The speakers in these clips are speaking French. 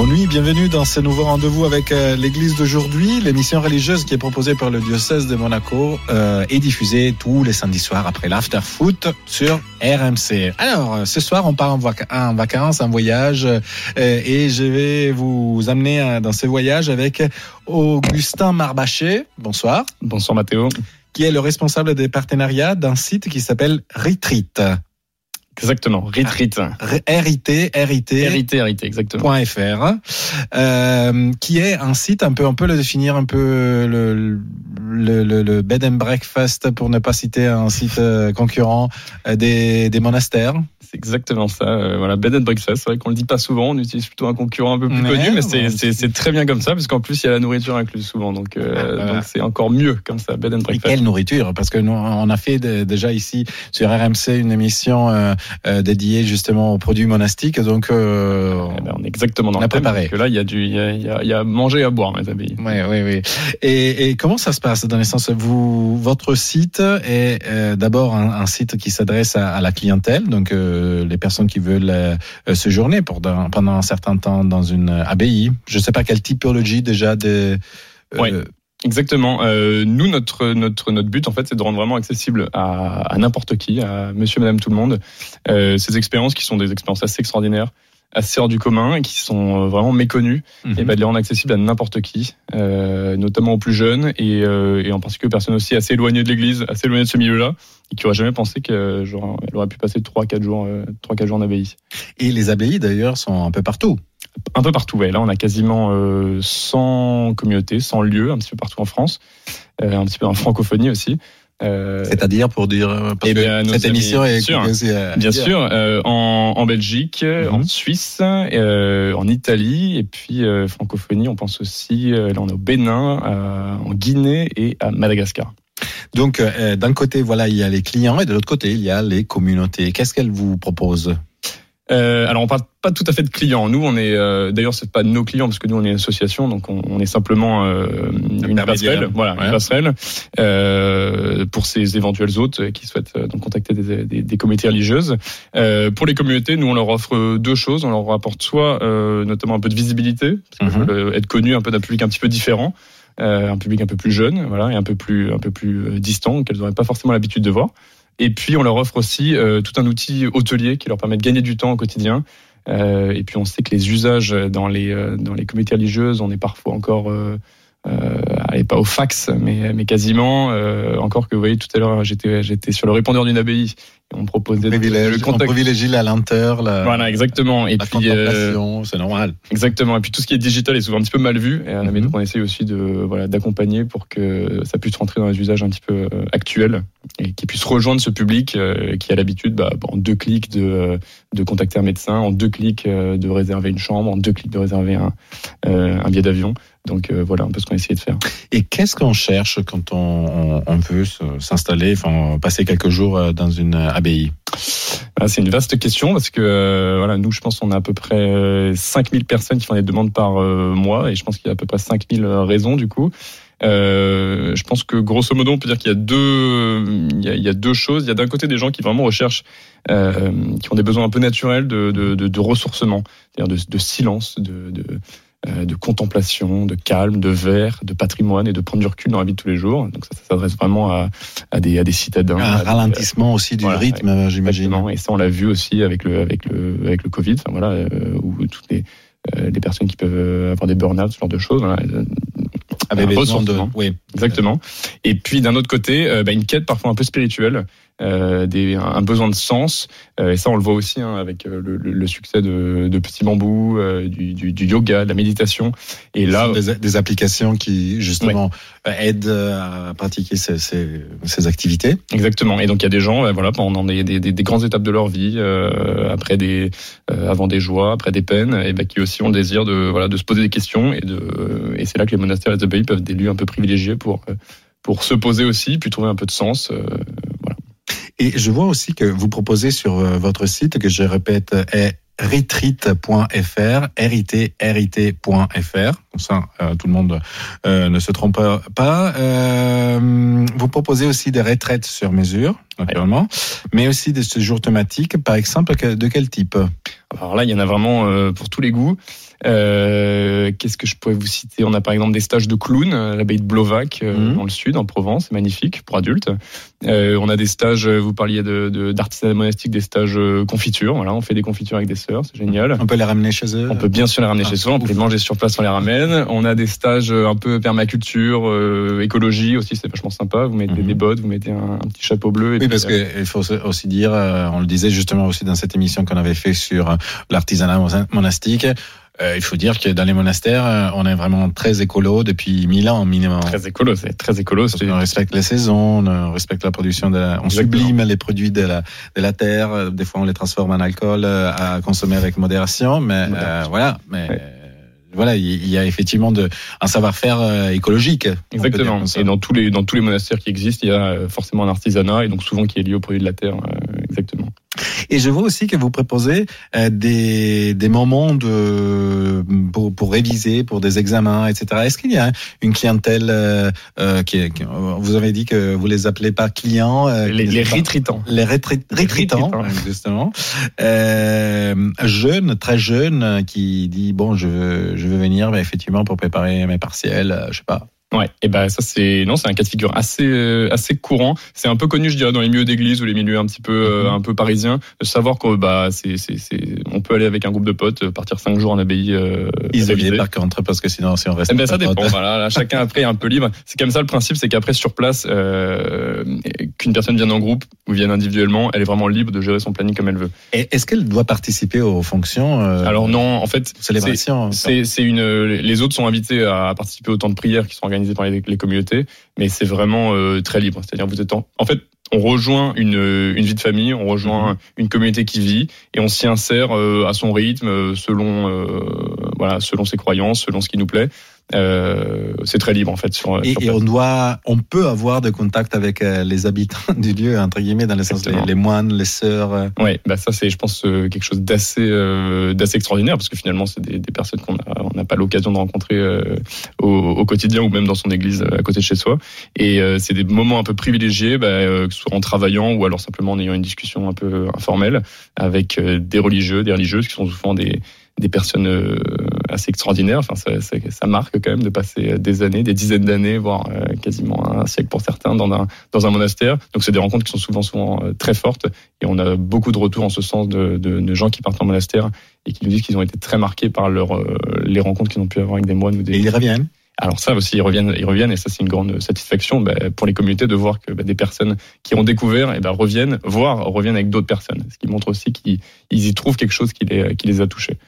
Bonne nuit, bienvenue dans ce nouveau rendez-vous avec euh, l'Église d'aujourd'hui, l'émission religieuse qui est proposée par le diocèse de Monaco euh, et diffusée tous les samedis soirs après l'after foot sur RMC. Alors, euh, ce soir, on part en, vac- en vacances, en voyage, euh, et je vais vous amener euh, dans ce voyage avec Augustin Marbaché. Bonsoir. Bonsoir Mathéo. Qui est le responsable des partenariats d'un site qui s'appelle Retreat. Exactement. R-I-T, R-I-T. Hérité, hérité, exactement. .fr, euh, qui est un site un peu, on peut le définir un peu le, le, le, le bed and breakfast pour ne pas citer un site euh, concurrent euh, des, des monastères. C'est exactement ça. Euh, voilà, bed and breakfast. C'est vrai qu'on le dit pas souvent. On utilise plutôt un concurrent un peu plus Ouais, connu, mais c'est- très bien comme ça, parce qu'en plus il y a la nourriture incluse souvent. Donc euh, Ah, voilà. c'est encore mieux comme ça, bed and Et breakfast. quelle nourriture Parce que nous, on a fait de- déjà ici sur RMC une émission euh, euh, dédiée justement aux produits monastiques. Donc, euh, Eh ben, on est exactement dans On a le thème, préparé. parce que là, il y a du, il y a, il y a- il y a manger et à boire, mes amis. Oui, oui, oui. Et, et comment ça se passe dans le sens vous, votre site est euh, d'abord un, un site qui s'adresse à, à la clientèle, donc euh, les personnes qui veulent euh, séjourner pour dans- pendant un certain temps dans une abbaye. Je ne sais pas quelle typologie déjà de. euh. Exactement. Euh, nous, notre notre notre but, en fait, c'est de rendre vraiment accessible à, à n'importe qui, à Monsieur, Madame, tout le monde, euh, ces expériences qui sont des expériences assez extraordinaires, assez hors du commun et qui sont euh, vraiment méconnues. mhm. et bah, de les rendre accessibles à n'importe qui, euh, notamment aux plus jeunes et, euh, et en particulier aux personnes aussi assez éloignées de l'Église, assez éloignées de ce milieu-là, et qui auraient jamais pensé qu'elle aurait pu passer 3-4 jours, euh, 3-4 jours en abbaye. Et les abbayes d'ailleurs sont un peu partout. Un peu partout, ouais. Là, on a quasiment euh, 100 communautés, 100 lieux, un petit peu partout en France, euh, un petit peu en francophonie aussi. Euh, C'est-à-dire pour dire euh, parce Eh que bien, cette émission est sûr. euh, Bien sûr, euh, en, en Belgique, Mhm. en Suisse, euh, en Italie, et puis francophonie, on pense aussi, là on est au Bénin, à- en Guinée et à Madagascar. Donc d'un côté voilà il y a les clients et de l'autre côté il y a les communautés. Qu'est-ce qu'elles vous proposent? Alors on parle pas tout à fait de clients. Nous, on est euh, d'ailleurs c'est pas nos clients parce que nous on est une association, donc on, on est simplement euh, une passerelle, voilà, Ouais. une passerelle euh, pour ces éventuels hôtes qui souhaitent euh, donc contacter des, des, des communautés religieuses. Euh, pour les communautés, nous on leur offre deux choses. On leur apporte soit euh, notamment un peu de visibilité, parce que, euh, être connu un peu d'un public un petit peu différent. euh, un public un peu plus jeune, voilà, et un peu plus un peu plus distant, qu'elles n'auraient pas forcément l'habitude de voir. Et puis on leur offre aussi euh, tout un outil hôtelier qui leur permet de gagner du temps au quotidien. Euh, et puis on sait que les usages dans les euh, dans les communautés religieuses, on est parfois encore euh, allez, pas au fax, mais mais quasiment euh, encore que vous voyez tout à l'heure j'étais j'étais sur le répondeur d'une abbaye et on me proposait de- Privilège, le on contact. privilégie la lenteur, la, Voilà exactement. Et la puis euh, c'est normal. Exactement. Et puis tout ce qui est digital est souvent un petit peu mal vu. Et, euh, mais Mhm. donc on essaye aussi de voilà d'accompagner pour que ça puisse rentrer dans les usages un petit peu euh, actuels et qui puisse rejoindre ce public euh, qui a l'habitude bah, en deux clics de euh, de contacter un médecin, en deux clics euh, de réserver une chambre, en deux clics de réserver un euh, un billet d'avion. Donc euh, voilà un peu ce qu'on a essayé de faire. Et qu'est-ce qu'on cherche quand on, veut s'installer, enfin passer quelques jours euh, dans une abbaye? Ah, c'est une vaste question parce que euh, voilà, nous, je pense qu'on a à peu près euh, 5000 personnes qui font des demandes par euh, mois et je pense qu'il y a à peu près 5000 raisons du coup. Euh, je pense que grosso modo, on peut dire qu'il y a deux, il y a, il y a deux choses. Il y a d'un côté des gens qui vraiment recherchent, euh, qui ont des besoins un peu naturels de, de, de, de ressourcement, c'est-à-dire de, de silence, de, de, euh, de contemplation, de calme, de verre, de patrimoine et de prendre du recul dans la vie de tous les jours. Donc ça, ça s'adresse vraiment à, à des, à des citadins. Un ralentissement aussi du voilà, rythme, j'imagine. Exactement. Et ça, on l'a vu aussi avec le avec le avec le Covid. Enfin voilà, euh, où toutes les euh, les personnes qui peuvent avoir des burn-out, ce genre de choses. Voilà, besoin de, oui, Exactement. Et puis d'un autre côté, bah, une quête parfois un peu spirituelle, euh, des, un besoin de sens. Euh, et ça, on le voit aussi hein, avec euh, le, le- le succès de, de Petit Bambou, euh, du, du, du yoga, de la méditation. Et là, des, des applications qui justement aident à pratiquer ces, ces, ces activités. Exactement. Et donc il y a des gens, voilà, pendant des, des, des, des grandes étapes de leur vie, euh, après des, euh, avant des joies, après des peines, et ben qui aussi ont le désir de, voilà, de se poser des questions et de, et c'est là que les monastères et les abbayes peuvent être des lieux un peu privilégiés pour, pour se poser aussi, puis trouver un peu de sens. euh. Et je vois aussi que vous proposez sur euh, votre site, que je répète, est retreat.fr, rit.rit.fr. Comme ça, euh, tout le monde euh, ne se trompe pas. Euh, vous proposez aussi des retraites sur mesure, naturellement, mais aussi des séjours thématiques, par exemple, de quel type? Alors là, il y en a vraiment euh, pour tous les goûts. Euh, Qu'est-ce que je pourrais vous citer? On a par exemple des stages de clown à l'abbaye de Blovac, Mhm. dans le sud, en Provence, c'est magnifique pour adultes. Euh, on a des stages, euh, vous parliez de de- d'artisanat monastique, des stages confiture. Voilà, on fait des confitures avec des sœurs, c'est génial. On peut les ramener chez eux On peut bien sûr les ramener Ah, chez soi, on peut les manger sur place, on les ramène. On a des stages un peu permaculture, euh, écologie aussi, c'est vachement sympa. Vous mettez Mhm. des bottes, vous mettez un, un petit chapeau bleu. Et Oui, parce qu'il faut aussi dire, on le disait justement aussi dans cette émission qu'on avait fait sur l'artisanat mon- monastique, euh, il faut dire que dans les monastères, euh, on est vraiment très écolo depuis mille ans minimum. très écolo, c'est très écolo. Qu'on respecte les saisons, on respecte la production de la, on Exactement. sublime les produits de la, de la terre. euh, Des fois, on les transforme en alcool euh, à consommer avec modération, mais euh, voilà. Mais Ouais. euh, voilà, il y a effectivement de, un savoir-faire euh, écologique. on Exactement. Et dans tous les dans tous les monastères qui existent, il y a euh, forcément un artisanat et donc souvent qui est lié aux produits de la terre. euh, exactement. Et je vois aussi que vous proposez euh, des, des moments de pour, pour réviser, pour des examens, etc. Est-ce qu'il y a une clientèle euh, euh, qui, est- qui- vous avez dit que vous les appelez pas clients, euh, Les, les rétritants. les rétri- rétritants, justement, euh, jeune, très jeune, euh, qui dit bon, je veux, je veux venir, mais effectivement pour préparer mes partiels, euh, je sais pas. Ouais. Et ben ça c'est non, c'est un cas de figure assez euh, assez courant. C'est un peu connu, je dirais, dans les milieux d'église ou les milieux un petit peu euh, Mhm. un peu parisiens, de savoir que bah c'est c'est c'est on peut aller avec un groupe de potes, euh, partir cinq jours en abbaye. Euh, Isolé par contre, parce que sinon, si on reste. Eh ben, ça dépend. Voilà, là, chacun après est un peu libre. C'est comme ça le principe, c'est qu'après sur place, euh, qu'une personne vienne en groupe ou vienne individuellement, elle est vraiment libre de gérer son planning comme elle veut. Et Est-ce qu'elle doit participer aux fonctions euh, Alors non, en fait, c'est- une. Les autres sont invités à participer au temps de prière qui sont organisés par les, les communautés, mais c'est vraiment euh, très libre. C'est-à-dire vous êtes en, en fait. On rejoint une, une vie de famille, on rejoint une communauté qui vit et on s'y insère euh, à son rythme, selon voilà, selon ses croyances, selon ce qui nous plaît. Euh, c'est très libre en fait sur, Et, sur et on doit, on peut avoir des contacts avec euh, les habitants du lieu, entre guillemets, dans le sens les, les moines, les sœurs. euh. Ouais, bah ça c'est, je pense, euh, quelque chose d'assez, euh, d'assez extraordinaire parce que finalement c'est des, des personnes qu'on on n'a pas l'occasion de rencontrer euh, au, au quotidien ou même dans son église à côté de chez soi. Et euh, c'est des moments un peu privilégiés, bah, euh, que ce soit en travaillant ou alors simplement en ayant une discussion un peu informelle avec des religieux, des religieuses qui sont souvent des des personnes euh, assez extraordinaires. Enfin, ça, ça, ça marque quand même de passer des années, des dizaines d'années, voire euh, quasiment un siècle pour certains, dans un, dans un monastère. Donc, c'est des rencontres qui sont souvent, souvent euh, très fortes. Et on a beaucoup de retours en ce sens de, de, de gens qui partent en monastère et qui nous disent qu'ils ont été très marqués par leur, euh, les rencontres qu'ils ont pu avoir avec des moines ou des. Et ils reviennent. Alors ça aussi, ils reviennent, ils reviennent, et ça c'est une grande satisfaction bah, pour les communautés de voir que bah, des personnes qui ont découvert, et ben reviennent, voire reviennent avec d'autres personnes, ce qui montre aussi qu'ils ils y trouvent quelque chose qui les, qui les a touchés.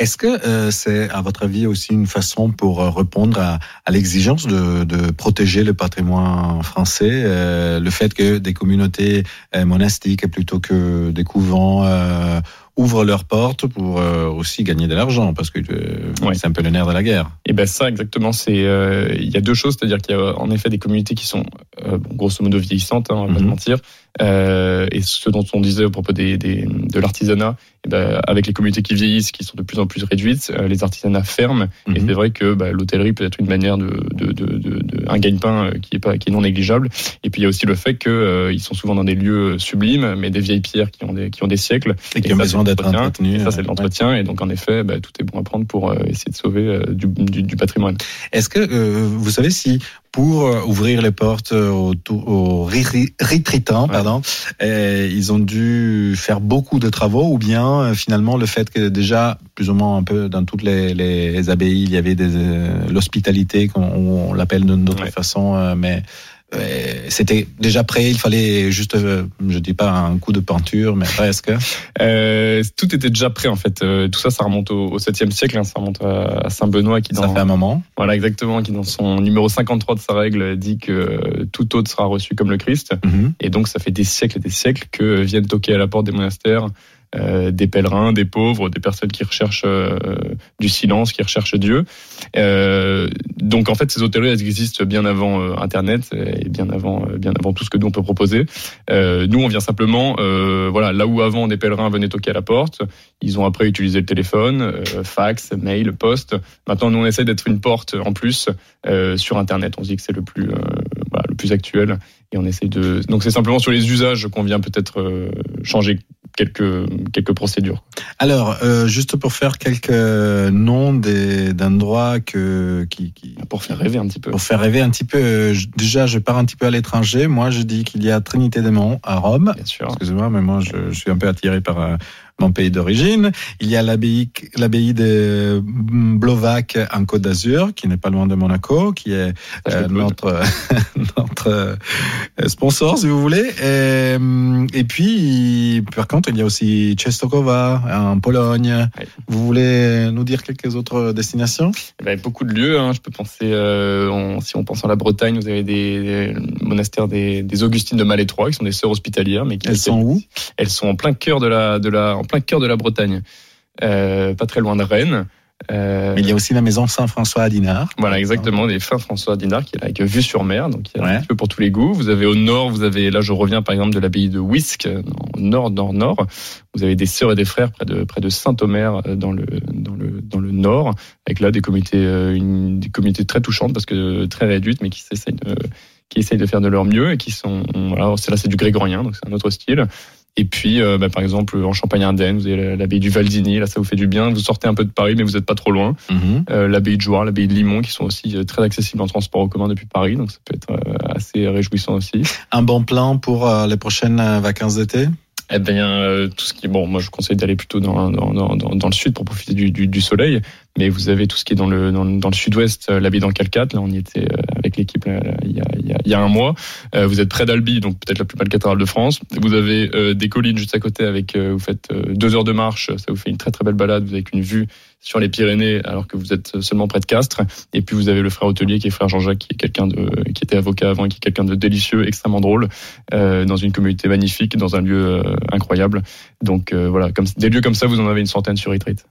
Est-ce que euh, c'est, à votre avis, aussi une façon pour euh, répondre à, à l'exigence de, de protéger le patrimoine français, euh, le fait que des communautés euh, monastiques plutôt que des couvents euh, ouvrent leurs portes pour euh, aussi gagner de l'argent, parce que euh, Ouais. c'est un peu le nerf de la guerre. Et ben ça exactement, c'est euh, il y a deux choses, c'est-à-dire qu'il y a en effet des communautés qui sont euh, bon, grosso modo vieillissantes, hein, on va pas se Mhm. mentir, euh, et ce dont on disait au propos des, des de l'artisanat, et ben avec les communautés qui vieillissent, qui sont de plus en plus réduites, euh, les artisanats ferment, et Mhm. c'est vrai que bah, l'hôtellerie peut être une manière de, de, de, de, de- un gagne-pain euh, qui est pas qui est non négligeable. Et puis il y a aussi le fait que euh, ils sont souvent dans des lieux sublimes, mais des vieilles pierres qui ont des qui ont des siècles. Et qui Et ont ça, besoin d'être. Et ça c'est de l'entretien. Et donc en effet, bah, tout est bon à prendre pour essayer de sauver du, du, du patrimoine. Est-ce que euh, vous savez si pour euh, ouvrir les portes aux, aux Ouais. pardon, ils ont dû faire beaucoup de travaux ou bien euh, finalement le fait que déjà plus ou moins un peu dans toutes les, les abbayes il y avait des euh, l'hospitalité qu'on on l'appelle d'une autre Ouais. façon, mais c'était déjà prêt. Il fallait juste, euh, je dis pas un coup de peinture, mais presque. Euh, tout était déjà prêt en fait. Euh, tout ça, ça remonte au, au 7e siècle. hein. ça remonte à, Saint Benoît qui Ça dans fait un moment. voilà exactement qui dans son numéro 53 de sa règle dit que euh, tout autre sera reçu comme le Christ. Mhm. Et donc ça fait des siècles et des siècles que viennent toquer à la porte des monastères euh, des pèlerins, des pauvres, des personnes qui recherchent euh, du silence, qui recherchent Dieu. Euh, donc en fait, ces hôtelleries existent bien avant euh, Internet et bien avant, euh, bien avant tout ce que nous on peut proposer. Euh, nous, on vient simplement, euh, voilà, là où avant des pèlerins venaient toquer à la porte, ils ont après utilisé le téléphone, euh, fax, mail, poste. Maintenant, nous on essaie d'être une porte en plus euh, sur Internet. On se dit que c'est le plus, euh, le plus actuel et on essaie de. Donc c'est simplement sur les usages qu'on vient peut-être euh, changer quelques quelques procédures. Alors, euh, juste pour faire quelques noms des- d'endroits que qui, qui Pour faire rêver un petit peu. pour faire rêver un petit peu. euh, je- déjà, je pars un petit peu à l'étranger. Moi, je dis qu'il y a Trinité des Monts à Rome. Bien sûr. Excusez-moi, mais moi, je, je suis un peu attiré par euh, mon pays d'origine. Il y a l'abbaye, l'abbaye de Blovac en Côte d'Azur, qui n'est pas loin de Monaco, qui est euh, notre notre euh, sponsor, si vous voulez. Et, et puis, par contre, il y a aussi Czestochowa en Pologne. Vous voulez nous dire quelques autres destinations? Eh ben, beaucoup de lieux. Hein. Je peux penser, euh, on- si on pense à la Bretagne, vous avez des, des monastères des, des Augustines de Malétroit, qui sont des sœurs hospitalières, mais qui Elles sont où? Elles sont en plein cœur de la, de la, en plein cœur de la Bretagne, euh, pas très loin de Rennes. Euh, Mais il y a aussi la maison Saint-François à Dinard. Voilà, exactement, des fins François Dinard qui est là avec vue sur mer, donc il y a Ouais. un petit peu pour tous les goûts. Vous avez au nord, vous avez, là je reviens par exemple de l'abbaye de Wisk, au nord, nord, nord. Vous avez des sœurs et des frères près de, près de Saint-Omer euh, dans le, dans le, dans le nord, avec là des comités, une, des comités très touchantes parce que très réduites, mais qui essayent de, qui essayent de faire de leur mieux et qui sont, voilà, c'est là c'est du grégorien, donc c'est un autre style. Et puis, euh, bah, par exemple, en Champagne-Ardenne, vous avez l'abbaye du Valdini, là ça vous fait du bien. Vous sortez un peu de Paris, mais vous n'êtes pas trop loin Mhm. euh, l'abbaye de Jouarre, l'abbaye de Limon, qui sont aussi euh, très accessibles en transport en commun depuis Paris, donc ça peut être euh, assez réjouissant aussi. Un bon plan pour euh, les prochaines vacances d'été? Eh bien, euh, tout ce qui est bon, moi je conseille d'aller plutôt dans, dans, dans, dans, le sud pour profiter du, du, du soleil, mais vous avez tout ce qui est dans le dans, le- sud-ouest, euh, l'abbaye d'Ancalcat, là on y était euh, avec l'équipe il, y a, il, y a, y a un mois. Euh, vous êtes près d'Albi, donc peut-être la plus belle cathédrale de France. Vous avez euh, des collines juste à côté avec, euh, vous faites deux heures de marche, ça vous fait une très très belle balade, vous avez une vue sur les Pyrénées alors que vous êtes seulement près de Castres. Et puis vous avez le frère hôtelier qui est frère Jean-Jacques, qui est quelqu'un de, qui était avocat avant, qui est quelqu'un de délicieux, extrêmement drôle, euh, dans une communauté magnifique, dans un lieu euh, incroyable. Donc euh, voilà, comme des lieux comme ça, vous en avez une centaine sur Retreat.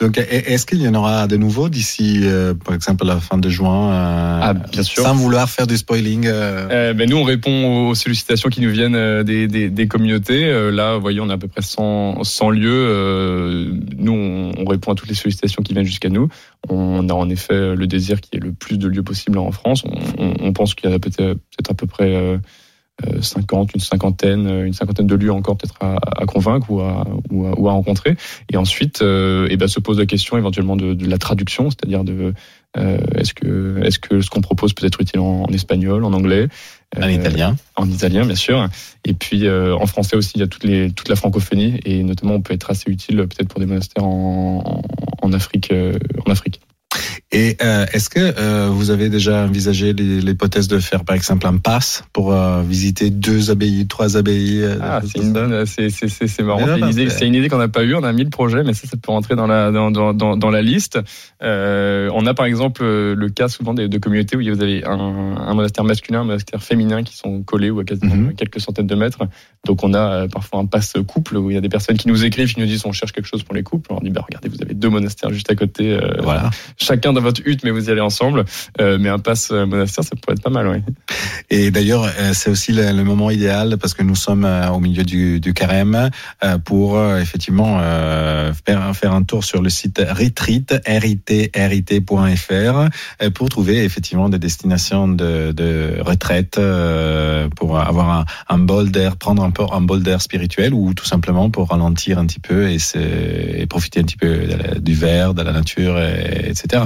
Donc, e- est-ce qu'il y en aura de nouveaux d'ici, euh, par exemple, la fin de juin euh, Ah, bien sûr. Sans vouloir faire du spoiling. euh, ben nous, on répond aux sollicitations qui nous viennent des, des, des communautés. Là, vous voyez, on a à peu près 100, 100 lieux. Nous, on, on répond à toutes les sollicitations qui viennent jusqu'à nous. On a en effet le désir qu'il y ait le plus de lieux possible en France. On, on, on pense qu'il y a peut-être à peu près 50, une cinquantaine, euh, une cinquantaine de lieux encore peut-être à, à convaincre ou à, ou à, ou à rencontrer. Et ensuite, euh, eh ben, se pose la question éventuellement de, de la traduction, c'est-à-dire de euh, est-ce que est-ce que ce qu'on propose peut être utile en, en espagnol, en anglais, en euh, italien. en italien bien sûr, et puis euh, en français aussi il y a toutes les, toute la francophonie et notamment on peut être assez utile peut-être pour des monastères en, en, en Afrique euh, en Afrique. Et euh, est-ce que euh, vous avez déjà envisagé l'hypothèse de faire, par exemple, un pass pour euh, visiter deux abbayes, trois abbayes Ah, c'est une marrant. C'est une idée, qu'on n'a pas eue. On a mis le projet, mais ça, ça peut rentrer dans la dans dans dans, la liste. On a par exemple le cas souvent de communautés où vous avez un, un monastère masculin, un monastère féminin qui sont collés ou à quasiment Mhm. quelques centaines de mètres. Donc on a parfois un pass couple où il y a des personnes qui nous écrivent, qui nous disent on cherche quelque chose pour les couples. On leur dit bah regardez, vous avez deux monastères juste à côté, Voilà. chacun dans votre hutte, mais vous y allez ensemble. Euh, mais un pass euh, monastère, ça pourrait être pas mal, oui. Et d'ailleurs, euh, c'est aussi le, le moment idéal parce que nous sommes au milieu du, du carême pour effectivement faire, faire un tour sur le site retreat, rit.fr pour trouver effectivement des destinations de, de retraite pour avoir un, un bol d'air, prendre un peu un bol d'air spirituel ou tout simplement pour ralentir un petit peu et, profiter un petit peu la- du verre, de la nature, et, etc.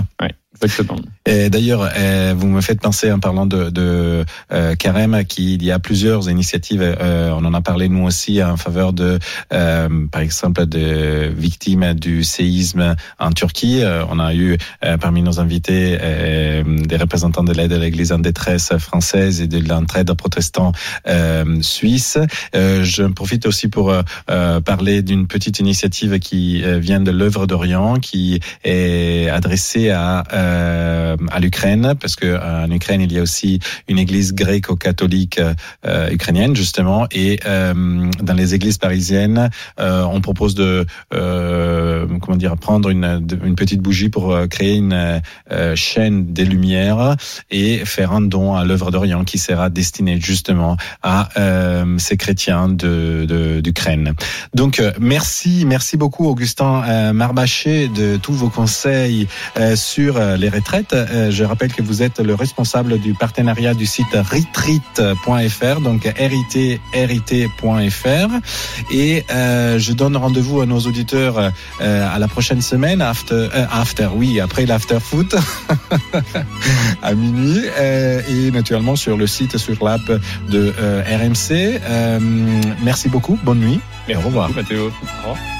Exactement. D'ailleurs, euh, vous me faites penser en parlant de, de euh, carême qu'il y a plusieurs initiatives. euh, on en a parlé nous aussi en faveur de, euh, par exemple, de victimes du séisme en Turquie. Euh, on a eu euh, parmi nos invités euh, des représentants de l'aide à l'Église en détresse française et de l'entraide protestant euh, suisse. Euh, je profite aussi pour parler d'une petite initiative qui vient de l'œuvre d'Orient, qui est adressée à euh, à l'Ukraine, parce que euh, en Ukraine il y a aussi une église gréco-catholique euh, ukrainienne justement, et euh, dans les églises parisiennes, euh, on propose de euh, comment dire prendre une, une petite bougie pour créer une chaîne des lumières et faire un don à l'œuvre d'Orient qui sera destinée justement à ces chrétiens de d'Ukraine. Donc merci, merci beaucoup Augustin Marbaché de tous vos conseils sur les retraites. Euh, je rappelle que vous êtes le responsable du partenariat du site retreat.fr, donc rit.fr. Et euh, je donne rendez-vous à nos auditeurs euh, à la prochaine semaine, after, after oui, après l'after foot, à minuit, et naturellement sur le site, sur l'app de RMC. Merci beaucoup, bonne nuit. Et au revoir. Mathéo. Au revoir.